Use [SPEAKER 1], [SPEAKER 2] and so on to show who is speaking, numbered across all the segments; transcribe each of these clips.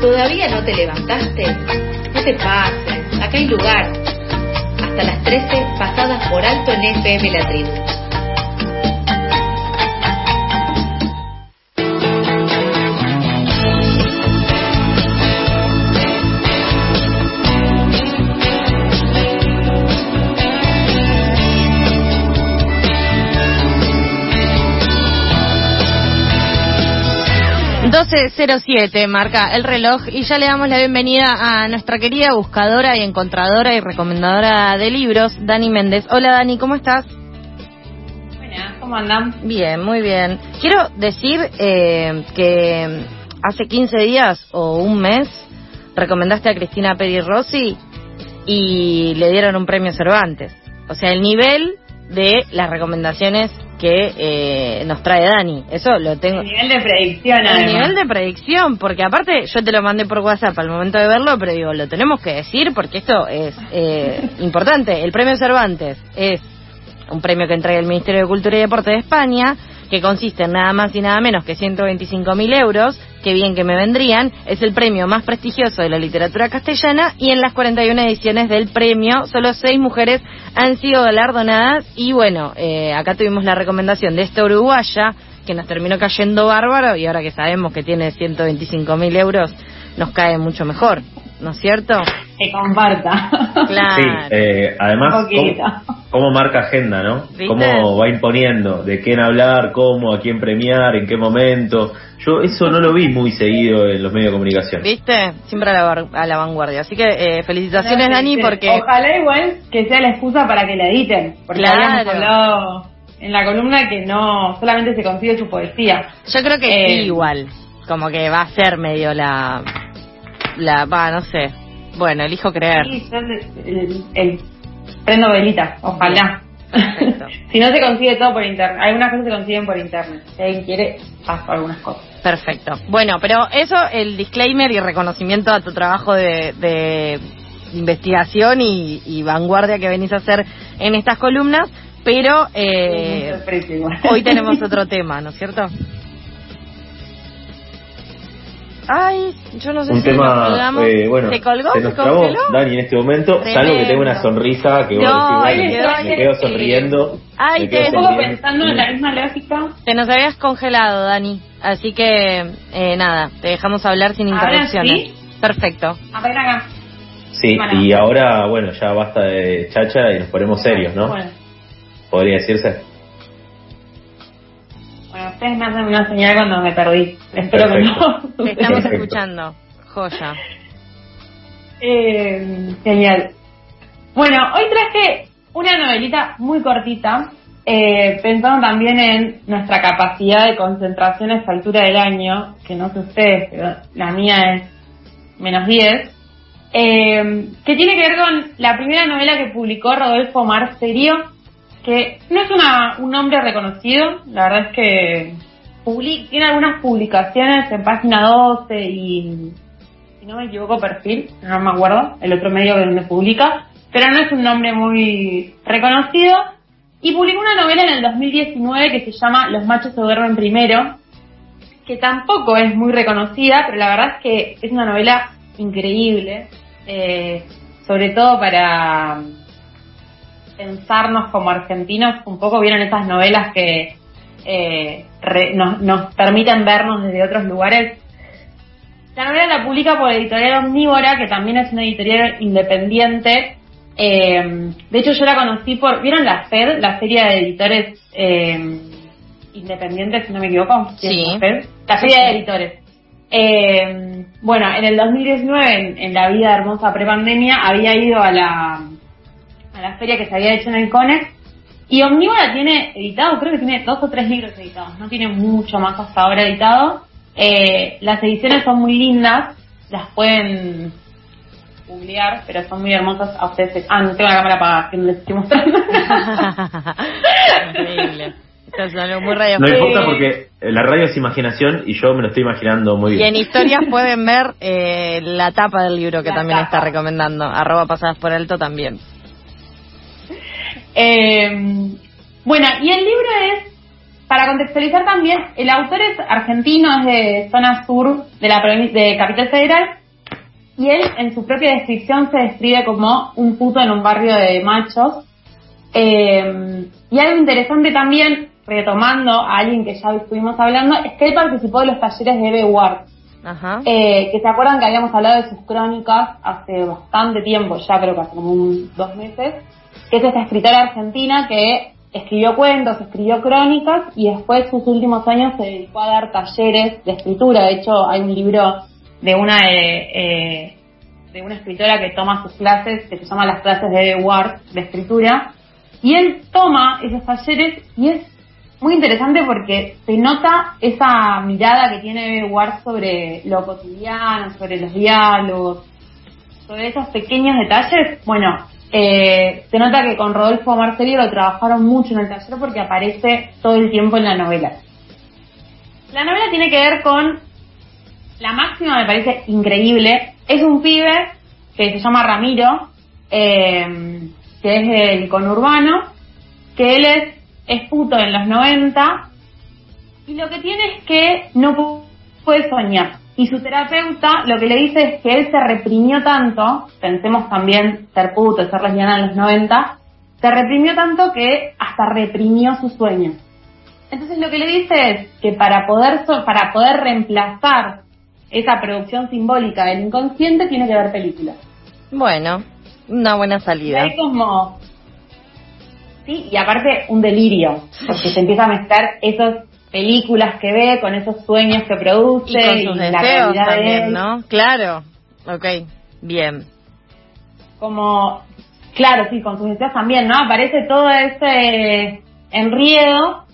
[SPEAKER 1] ¿Todavía no te levantaste? No te pases, acá hay lugar. Hasta las 13 pasadas por alto en FM La Tribu.
[SPEAKER 2] 12.07 marca el reloj y ya le damos la bienvenida a nuestra querida buscadora y encontradora y recomendadora de libros, Dani Méndez. Hola Dani, ¿cómo estás?
[SPEAKER 3] Buenas, ¿cómo andan?
[SPEAKER 2] Bien, muy bien. Quiero decir eh, que hace 15 días o un mes recomendaste a Cristina Peri Rossi y le dieron un premio Cervantes. O sea, el nivel de las recomendaciones que eh, nos trae Dani. Eso lo tengo.
[SPEAKER 3] El nivel de predicción,
[SPEAKER 2] El nivel de predicción, porque aparte yo te lo mandé por WhatsApp al momento de verlo, pero digo, lo tenemos que decir porque esto es eh, importante. El premio Cervantes es un premio que entrega el Ministerio de Cultura y Deporte de España que consiste en nada más y nada menos que 125 mil euros, que bien que me vendrían, es el premio más prestigioso de la literatura castellana y en las 41 ediciones del premio solo seis mujeres han sido galardonadas y bueno, eh, acá tuvimos la recomendación de esta uruguaya que nos terminó cayendo bárbaro y ahora que sabemos que tiene 125 mil euros nos cae mucho mejor, ¿no es cierto?
[SPEAKER 3] Que comparta.
[SPEAKER 2] Claro.
[SPEAKER 4] Sí, eh, además. ¿cómo, cómo marca agenda, no?
[SPEAKER 2] ¿Viste?
[SPEAKER 4] Cómo va imponiendo, de quién hablar, cómo, a quién premiar, en qué momento. Yo eso no lo vi muy seguido en los medios de comunicación.
[SPEAKER 2] ¿Viste? Siempre a la, var- a la vanguardia. Así que eh, felicitaciones, Dani, porque...
[SPEAKER 3] Ojalá igual que sea la excusa para que la editen. Porque
[SPEAKER 2] Claro.
[SPEAKER 3] habíamos hablado en la columna que no solamente se consigue su poesía.
[SPEAKER 2] Yo creo que
[SPEAKER 3] Eh,
[SPEAKER 2] sí, igual. Como que va a ser medio la. La. Va, no sé. Bueno, elijo creer.
[SPEAKER 3] Sí, yo el, el- el- prendo velitas, ojalá.
[SPEAKER 2] Perfecto.
[SPEAKER 3] si no se consigue todo por internet. Algunas cosas se consiguen por internet. Si alguien quiere, paso algunas cosas.
[SPEAKER 2] Perfecto. Bueno, pero eso, el disclaimer y reconocimiento a tu trabajo de, de investigación y, y vanguardia que venís a hacer en estas columnas. Pero eh, hoy tenemos otro tema, ¿no es cierto? Ay, yo no sé
[SPEAKER 4] Un
[SPEAKER 2] si nos
[SPEAKER 4] tema,
[SPEAKER 2] colgamos.
[SPEAKER 4] eh, bueno,
[SPEAKER 2] ¿Se colgó?
[SPEAKER 4] se
[SPEAKER 2] ¿Se
[SPEAKER 4] nos trabó
[SPEAKER 2] congeló?
[SPEAKER 4] Dani en este momento, salvo que
[SPEAKER 2] Tremendo.
[SPEAKER 4] tenga una sonrisa que vos
[SPEAKER 2] No,
[SPEAKER 4] decís,
[SPEAKER 3] ay,
[SPEAKER 4] bueno,
[SPEAKER 3] ay,
[SPEAKER 4] me quedo sonriendo.
[SPEAKER 2] Ay,
[SPEAKER 4] me
[SPEAKER 2] te-
[SPEAKER 4] quedo
[SPEAKER 3] Un poco
[SPEAKER 4] sonriendo.
[SPEAKER 3] pensando en la misma lógica.
[SPEAKER 2] Te nos habías congelado, Dani. Así que, eh, nada, te dejamos hablar sin
[SPEAKER 3] ¿Ahora
[SPEAKER 2] interrupciones.
[SPEAKER 3] sí?
[SPEAKER 2] Perfecto.
[SPEAKER 3] A ver acá.
[SPEAKER 4] Sí,
[SPEAKER 3] Bueno.
[SPEAKER 4] y ahora, bueno, ya basta de chacha y nos ponemos serios, ¿no?
[SPEAKER 3] Bueno,
[SPEAKER 4] Podría decirse.
[SPEAKER 3] Ustedes me hacen una señal cuando me perdí. Espero que no.
[SPEAKER 2] Te estamos
[SPEAKER 4] Perfecto.
[SPEAKER 2] escuchando. Joya.
[SPEAKER 3] Eh, genial. Bueno, hoy traje una novelita muy cortita, eh, pensando también en nuestra capacidad de concentración a esta altura del año, que no sé ustedes, pero la mía es menos 10, eh, que tiene que ver con la primera novela que publicó Rodolfo Marcerio, que no es una, un nombre reconocido, la verdad es que publi- tiene algunas publicaciones en página 12 y si no me equivoco, perfil, no me acuerdo, el otro medio donde publica, pero no es un nombre muy reconocido. Y publicó una novela en el 2019 que se llama Los machos se duermen primero, que tampoco es muy reconocida, pero la verdad es que es una novela increíble, eh, sobre todo para pensarnos como argentinos, un poco vieron esas novelas que eh, re- nos, nos permiten vernos desde otros lugares la novela la publica por Editorial Omnívora, que también es una editorial independiente. Eh, de hecho, yo la conocí por. ¿Vieron la FED, la serie de editores eh, independientes, si no me equivoco?
[SPEAKER 2] Sí.
[SPEAKER 3] La FED, la serie de editores. Eh, bueno, en el 2019, en, en la vida hermosa prepandemia, había ido a la, a la feria que se había hecho en el CONEX y Omnívora tiene editado, creo que tiene dos o tres libros editados, no tiene mucho más hasta ahora editado. Eh, las ediciones son muy lindas, las pueden googlear, pero son muy hermosas a ustedes. Ah, no tengo la cámara apagada, que no les estoy mostrando.
[SPEAKER 2] Increíble. Esto es algo muy
[SPEAKER 4] No
[SPEAKER 2] radiofónico.
[SPEAKER 4] importa porque la radio es imaginación y yo me lo estoy imaginando muy
[SPEAKER 2] Y en
[SPEAKER 4] bien.
[SPEAKER 2] historias pueden ver eh, la tapa del libro que
[SPEAKER 3] La
[SPEAKER 2] también
[SPEAKER 3] tapa.
[SPEAKER 2] está recomendando. Arroba pasadas por alto también.
[SPEAKER 3] Eh, bueno, y el libro es para contextualizar también, el autor es argentino, es de zona sur de la de Capital Federal, y él en su propia descripción se describe como un puto en un barrio de machos. Eh, y algo interesante también, retomando a alguien que ya estuvimos hablando, es que él participó de los talleres de Eve Ward. Eh, que se acuerdan que habíamos hablado de sus crónicas hace bastante tiempo, ya creo que hace como un, dos meses, que es esta escritora argentina que escribió cuentos, escribió crónicas y después sus últimos años se dedicó a dar talleres de escritura. De hecho, hay un libro de una eh, eh, de una escritora que toma sus clases, que se llama las clases de Ward de escritura, y él toma esos talleres y es muy interesante porque se nota esa mirada que tiene Ward sobre lo cotidiano, sobre los diálogos, sobre esos pequeños detalles. Bueno, eh, se nota que con Rodolfo Marcelli lo trabajaron mucho en el taller porque aparece todo el tiempo en la novela. La novela tiene que ver con la máxima, me parece increíble. Es un pibe que se llama Ramiro, eh, que es del conurbano, que él es, es puto en los 90 y lo que tiene es que no puede soñar. Y su terapeuta lo que le dice es que él se reprimió tanto, pensemos también ser puto, ser lesbiana en los 90, se reprimió tanto que hasta reprimió sus sueños. Entonces lo que le dice es que para poder, para poder reemplazar esa producción simbólica del inconsciente tiene que ver películas.
[SPEAKER 2] Bueno, una buena salida.
[SPEAKER 3] Es como... Sí, y aparte un delirio, porque se empieza a mezclar esos películas que ve, con esos sueños que produce
[SPEAKER 2] y, con sus deseos también, ¿no? Claro, ok, bien.
[SPEAKER 3] Como, claro, sí, con sus deseos también, ¿no? Aparece todo ese enriedo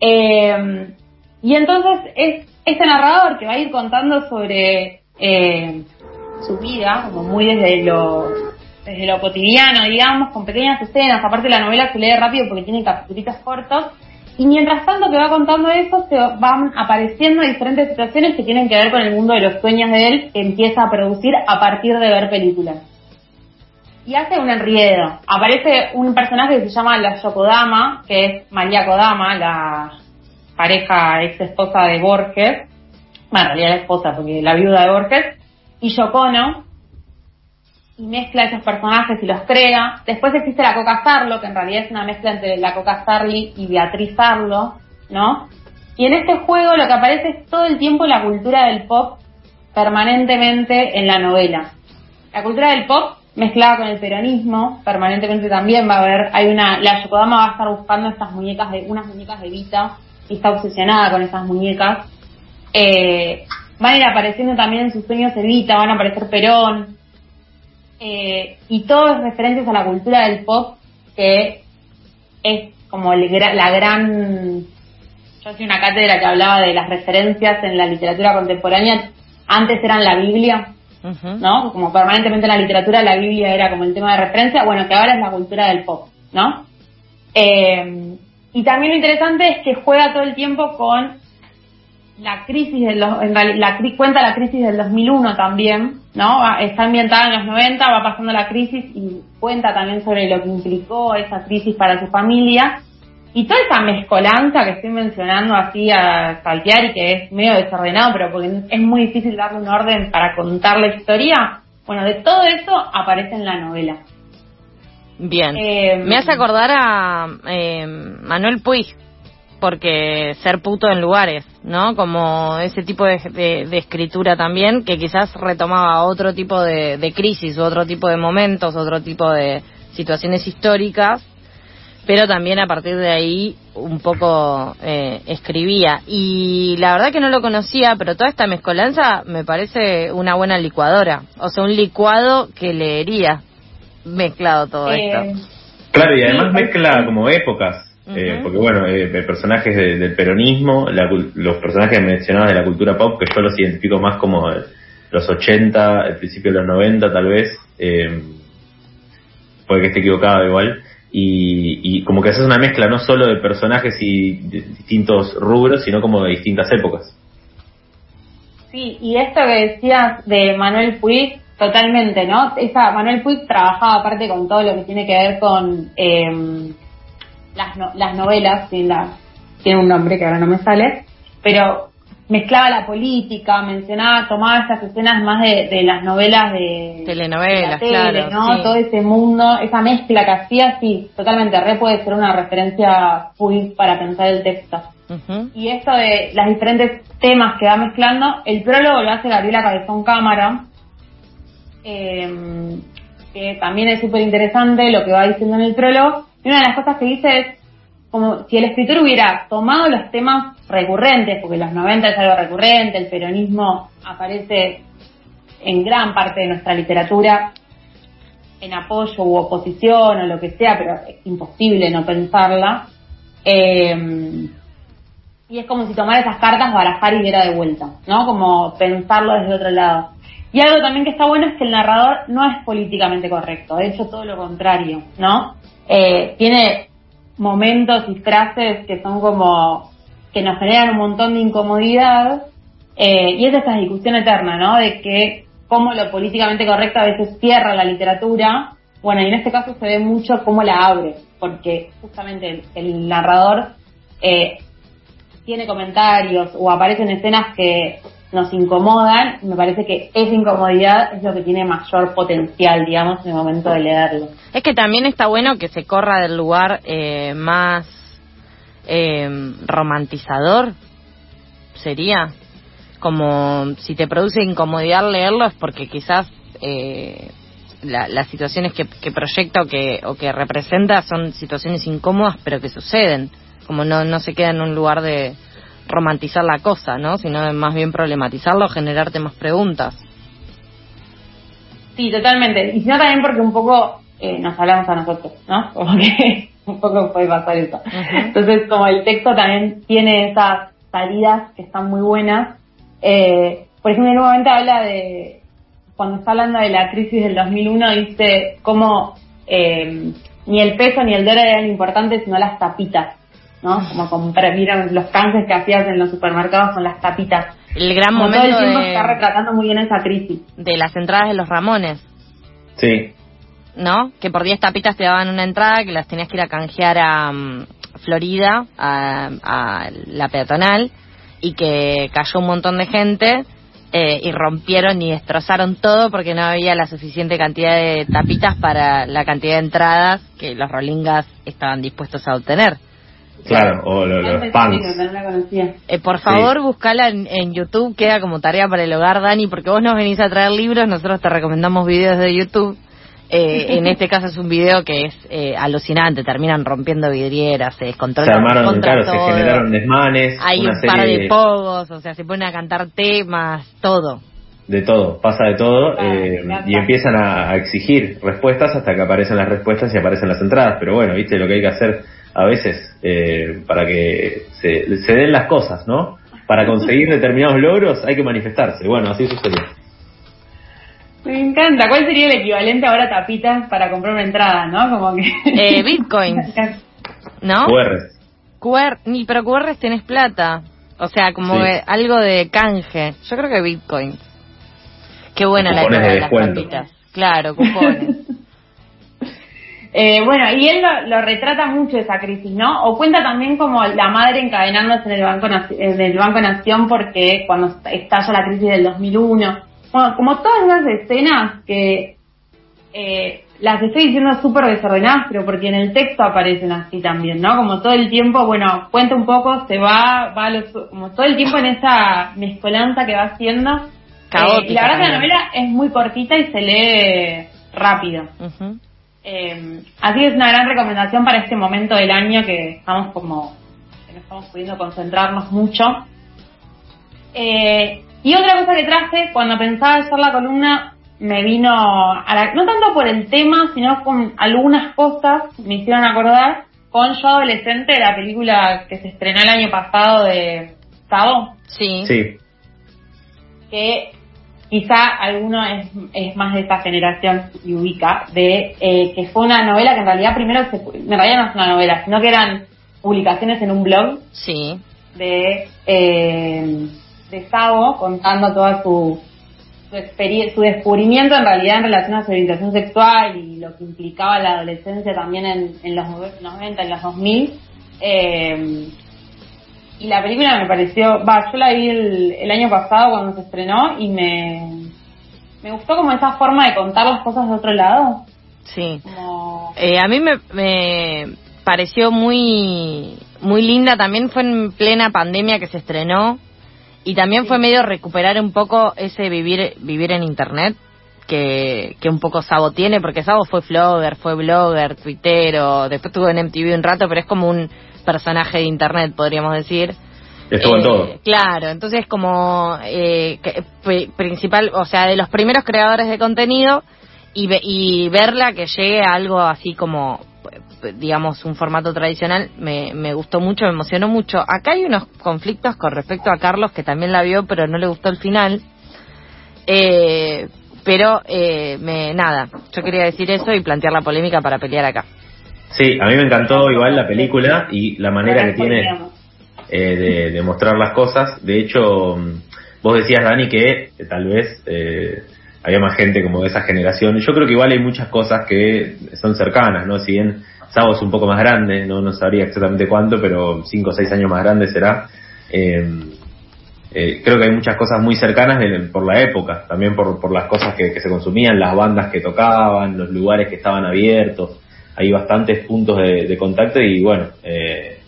[SPEAKER 3] eh, y entonces es este narrador que va a ir contando sobre eh, su vida, como muy desde lo desde lo cotidiano, digamos, con pequeñas escenas. Aparte la novela se lee rápido porque tiene capítulos cortos y mientras tanto que va contando eso, se van apareciendo diferentes situaciones que tienen que ver con el mundo de los sueños de él, que empieza a producir a partir de ver películas. Y hace un enriedo. Aparece un personaje que se llama la Yokodama, que es María Kodama, la pareja ex esposa de Borges. Bueno, en realidad la esposa, porque la viuda de Borges. Y Yokono, y mezcla esos personajes y los crea. Después existe la Coca Sarlo, que en realidad es una mezcla entre la Coca Sarli y Beatriz Sarlo, ¿no? Y en este juego lo que aparece es todo el tiempo la cultura del pop permanentemente en la novela. La cultura del pop mezclada con el peronismo, permanentemente también va a haber, hay una, la Yokodama va a estar buscando estas muñecas de, unas muñecas de Vita y está obsesionada con esas muñecas. Eh, van a ir apareciendo también en sus sueños Evita, van a aparecer Perón, eh, y todos referentes a la cultura del pop, que es como la gran... Yo soy una cátedra que hablaba de las referencias en la literatura contemporánea, antes eran la Biblia, ¿no? Como permanentemente en la literatura la Biblia era como el tema de referencia, bueno, que ahora es la cultura del pop, ¿no? Eh, y también lo interesante es que juega todo el tiempo con la crisis de los, en la, cuenta la crisis del 2001 también, ¿no? Está ambientada en los 90, va pasando la crisis y cuenta también sobre lo que implicó esa crisis para su familia. Y toda esa mezcolanza que estoy mencionando así a saltear y que es medio desordenado, pero porque es muy difícil darle un orden para contar la historia, bueno, de todo eso aparece en la novela.
[SPEAKER 2] Bien. Eh, Me hace acordar a eh, Manuel Puig, porque ser puto en lugares, ¿no? Como ese tipo de, escritura también, que quizás retomaba otro tipo de, crisis, otro tipo de momentos, otro tipo de situaciones históricas, pero también a partir de ahí un poco eh, escribía. Y la verdad que no lo conocía, pero toda esta mezcolanza me parece una buena licuadora, o sea, un licuado que leería mezclado todo eh, esto.
[SPEAKER 4] Claro, y además mezcla como épocas eh, porque bueno, eh, personajes del peronismo, los personajes mencionados de la cultura pop, que yo los identifico más como los 80, el principio de los 90 tal vez, eh, puede que esté equivocado igual, y, como que haces una mezcla no solo de personajes y distintos rubros, sino como de distintas épocas.
[SPEAKER 3] Sí, y esto que decías de Manuel Puig, totalmente, ¿no? Esa, Manuel Puig trabajaba aparte con todo lo que tiene que ver con... Eh, las, las novelas y las tiene un nombre que ahora no me sale, pero mezclaba la política, mencionaba, tomaba estas escenas más de, las novelas de
[SPEAKER 2] telenovelas, claro,
[SPEAKER 3] ¿no? Todo ese mundo, esa mezcla que hacía, sí, totalmente, re puede ser una referencia full para pensar el texto. Y esto de los diferentes temas que va mezclando, el prólogo lo hace Gabriela Cabezón Cámara, eh, que también es súper interesante lo que va diciendo en el prólogo. Y una de las cosas que dice es como si el escritor hubiera tomado los temas recurrentes, porque los 90 es algo recurrente, el peronismo aparece en gran parte de nuestra literatura en apoyo u oposición o lo que sea, pero es imposible no pensarla. Eh, y es como si tomara esas cartas, barajar y diera de vuelta, ¿no? Como pensarlo desde otro lado. Y algo también que está bueno es que el narrador no es políticamente correcto, de hecho todo lo contrario, ¿no? Eh, tiene momentos y frases que son como que nos generan un montón de incomodidad eh, y es esa discusión eterna, ¿no? De que cómo lo políticamente correcto a veces cierra la literatura. Bueno, y en este caso se ve mucho cómo la abre, porque justamente el, narrador eh, tiene comentarios o aparecen escenas que nos incomodan, me parece que esa incomodidad es lo que tiene mayor potencial, digamos, en el momento de leerlo.
[SPEAKER 2] Es que también está bueno que se corra del lugar eh, más eh, romantizador, sería como si te produce incomodidad leerlo es porque quizás eh, las situaciones que, proyecta o que, o que representa son situaciones incómodas pero que suceden, como no, no se queda en un lugar de romantizar la cosa, ¿no? Sino más bien problematizarlo, generarte más preguntas.
[SPEAKER 3] Sí, totalmente. Y sino también porque un poco eh, nos hablamos a nosotros, ¿no? Como que un poco puede pasar eso. Entonces, como el texto también tiene esas salidas que están muy buenas. Eh, por ejemplo, en un momento habla de, cuando está hablando de la crisis del 2001, dice cómo eh, ni el peso ni el dólar eran importantes, sino las tapitas. ¿No? Como comprar, miran los canjes que hacías en los supermercados con las tapitas.
[SPEAKER 2] El gran momento
[SPEAKER 3] todo el tiempo está retratando muy bien esa crisis.
[SPEAKER 2] De las entradas de los Ramones.
[SPEAKER 4] Sí.
[SPEAKER 2] ¿No? Que por 10 tapitas te daban una entrada que las tenías que ir a canjear a mm, Florida, a, la peatonal, y que cayó un montón de gente eh, y rompieron y destrozaron todo porque no había la suficiente cantidad de tapitas para la cantidad de entradas que los rolingas estaban dispuestos a obtener.
[SPEAKER 4] Claro, o los
[SPEAKER 2] eh, por favor, buscala en, YouTube, queda como tarea para el hogar, Dani, porque vos nos venís a traer libros, nosotros te recomendamos videos de YouTube. Eh, en este caso es un video que es eh, alucinante, terminan rompiendo vidrieras, se descontrolan.
[SPEAKER 4] Se armaron, claro, se generaron desmanes.
[SPEAKER 2] Hay un par de pogos, o sea, se ponen a cantar temas, todo.
[SPEAKER 4] De todo, pasa de todo, ah, y empiezan a exigir respuestas hasta que aparecen las respuestas y aparecen las entradas. Pero bueno, viste lo que hay que hacer a veces eh, para que se, se, den las cosas, ¿no? Para conseguir determinados logros hay que manifestarse. Bueno, así sucedió.
[SPEAKER 3] Me encanta. ¿Cuál sería el equivalente ahora a tapitas para comprar una entrada, no? Como que...
[SPEAKER 2] Eh, bitcoins. ¿No?
[SPEAKER 4] QRs.
[SPEAKER 2] QR, ni, pero QRs tenés plata. O sea, como algo de canje. Yo creo que bitcoins. Qué buena la idea de las tapitas. Claro, cupones.
[SPEAKER 3] Eh, bueno, y él lo, retrata mucho esa crisis, ¿no? O cuenta también como la madre encadenándose en el Banco, en el Banco Nación porque cuando estalla la crisis del 2001. Bueno, como todas esas escenas que eh, las estoy diciendo súper desordenadas, pero porque en el texto aparecen así también, ¿no? Como todo el tiempo, bueno, cuenta un poco, se va, va como todo el tiempo en esa mezcolanza que va haciendo. Eh, y la verdad que la novela es muy cortita y se lee rápido. Eh, así es una gran recomendación para este momento del año que estamos como, que no estamos pudiendo concentrarnos mucho. Eh, y otra cosa que traje, cuando pensaba hacer la columna, me vino, a no tanto por el tema, sino con algunas cosas, me hicieron acordar, con Yo Adolescente, la película que se estrenó el año pasado de Sado.
[SPEAKER 2] Sí.
[SPEAKER 4] Sí.
[SPEAKER 3] Que quizá alguno es, es, más de esta generación y ubica, de eh, que fue una novela que en realidad primero, se, en realidad no es una novela, sino que eran publicaciones en un blog
[SPEAKER 2] sí.
[SPEAKER 3] de, eh, de Sabo contando toda su, su, su descubrimiento en realidad en relación a su orientación sexual y lo que implicaba la adolescencia también en, en los 90, en los 2000. Eh, y la película me pareció, va, yo la vi el, año pasado cuando se estrenó y me, me gustó como esa forma de contar las cosas de otro lado.
[SPEAKER 2] Sí. Eh, a mí me, me pareció muy muy linda. También fue en plena pandemia que se estrenó y también fue medio recuperar un poco ese vivir vivir en internet que, que un poco Sabo tiene, porque Sabo fue flogger, fue blogger, twittero, después estuvo en MTV un rato, pero es como un personaje de internet, podríamos decir.
[SPEAKER 4] Estuvo en todo.
[SPEAKER 2] Eh, claro, entonces como eh, principal, o sea, de los primeros creadores de contenido y, y verla que llegue a algo así como digamos, un formato tradicional, me, me gustó mucho, me emocionó mucho. Acá hay unos conflictos con respecto a Carlos, que también la vio, pero no le gustó el final. Eh, pero, eh, me, nada, yo quería decir eso y plantear la polémica para pelear acá.
[SPEAKER 4] Sí, a mí me encantó igual la película y la manera que tiene eh, de, mostrar las cosas. De hecho, mm, vos decías, Dani, que tal vez eh, había más gente como de esa generación. Yo creo que igual hay muchas cosas que son cercanas, ¿no? Si bien Sabo es un poco más grande, no, no sabría exactamente cuánto, pero cinco o seis años más grande será. Eh, eh, creo que hay muchas cosas muy cercanas por la época, también por, por las cosas que, se consumían, las bandas que tocaban, los lugares que estaban abiertos, hay bastantes puntos de, contacto y bueno, eh,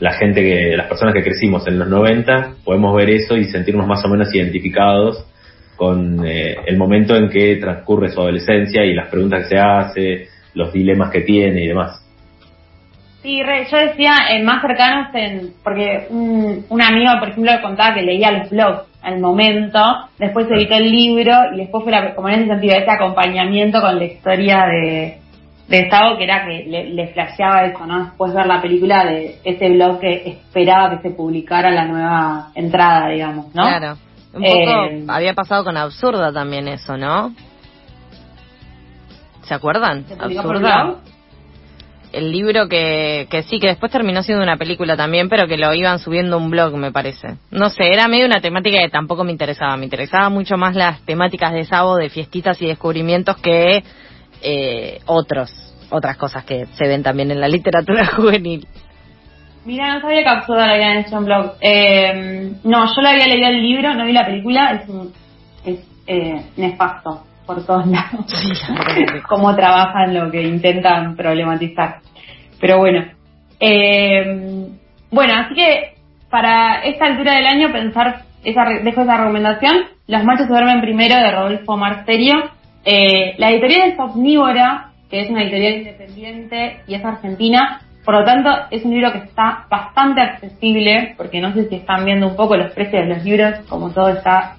[SPEAKER 4] la gente que, las personas que crecimos en los 90 podemos ver eso y sentirnos más o menos identificados con eh, el momento en que transcurre su adolescencia y las preguntas que se hace, los dilemas que tiene y demás.
[SPEAKER 3] Sí, yo decía en más cercanos, en, porque un, amigo, por ejemplo, contaba que leía los blogs al momento, después se editó el libro y después fue como en ese sentido, ese acompañamiento con la historia de, de Estado, que era que le, le flasheaba eso, ¿no? Después ver la película de ese blog que esperaba que se publicara la nueva entrada, digamos, ¿no?
[SPEAKER 2] Claro. Un poco eh, había pasado con Absurda también eso, ¿no? ¿Se acuerdan? Absurda el libro que, que sí, que después terminó siendo una película también, pero que lo iban subiendo a un blog, me parece. No sé, era medio una temática que tampoco me interesaba. Me interesaba mucho más las temáticas de Sabo, de fiestitas y descubrimientos que eh, otros, otras cosas que se ven también en la literatura juvenil.
[SPEAKER 3] Mira, no sabía que Absurda lo habían hecho en blog. Eh, no, yo lo había leído el libro, no vi la película, es, es eh, nefasto por todos lados. cómo trabajan lo que intentan problematizar. Pero bueno. Eh, bueno, así que para esta altura del año pensar, esa, dejo esa recomendación, Los machos se duermen primero de Rodolfo Marsterio. Eh, la editorial es Omnívora, que es una editorial independiente y es argentina, por lo tanto, es un libro que está bastante accesible, porque no sé si están viendo un poco los precios de los libros, como todo está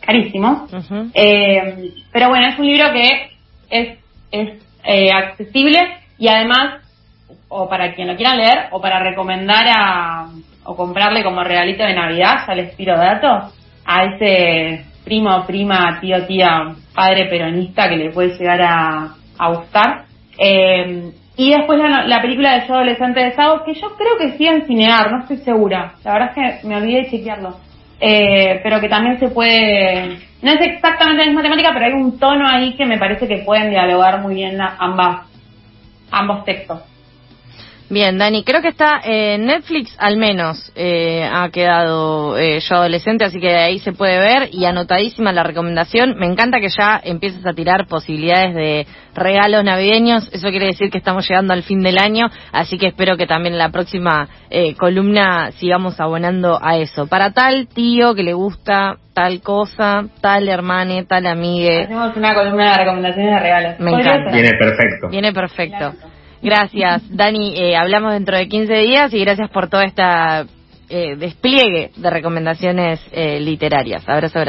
[SPEAKER 3] carísimo. Eh, pero bueno, es un libro que es, es eh, accesible y además, o para quien lo quiera leer, o para recomendar a, o comprarle como regalito de Navidad, ya les tiro datos, a ese primo, prima, tío, tía, padre peronista que le puede llegar a, a gustar. Eh, y después la, película de Yo Adolescente de Sábado, que yo creo que sí en Cinear, no estoy segura. La verdad es que me olvidé de chequearlo eh, pero que también se puede, no es exactamente la misma temática, pero hay un tono ahí que me parece que pueden dialogar muy bien ambas, ambos textos.
[SPEAKER 2] Bien, Dani, creo que está en Netflix al menos eh, ha quedado eh, yo adolescente, así que ahí se puede ver y anotadísima la recomendación. Me encanta que ya empieces a tirar posibilidades de regalos navideños, eso quiere decir que estamos llegando al fin del año, así que espero que también en la próxima eh, columna sigamos abonando a eso. Para tal tío que le gusta tal cosa, tal hermane, tal amigue.
[SPEAKER 3] Hacemos una columna de recomendaciones de regalos.
[SPEAKER 2] Me encanta.
[SPEAKER 4] Viene perfecto.
[SPEAKER 2] Viene perfecto. Gracias, Dani. Eh, hablamos dentro de 15 días y gracias por todo este despliegue de recomendaciones eh, literarias. Abrazo grande.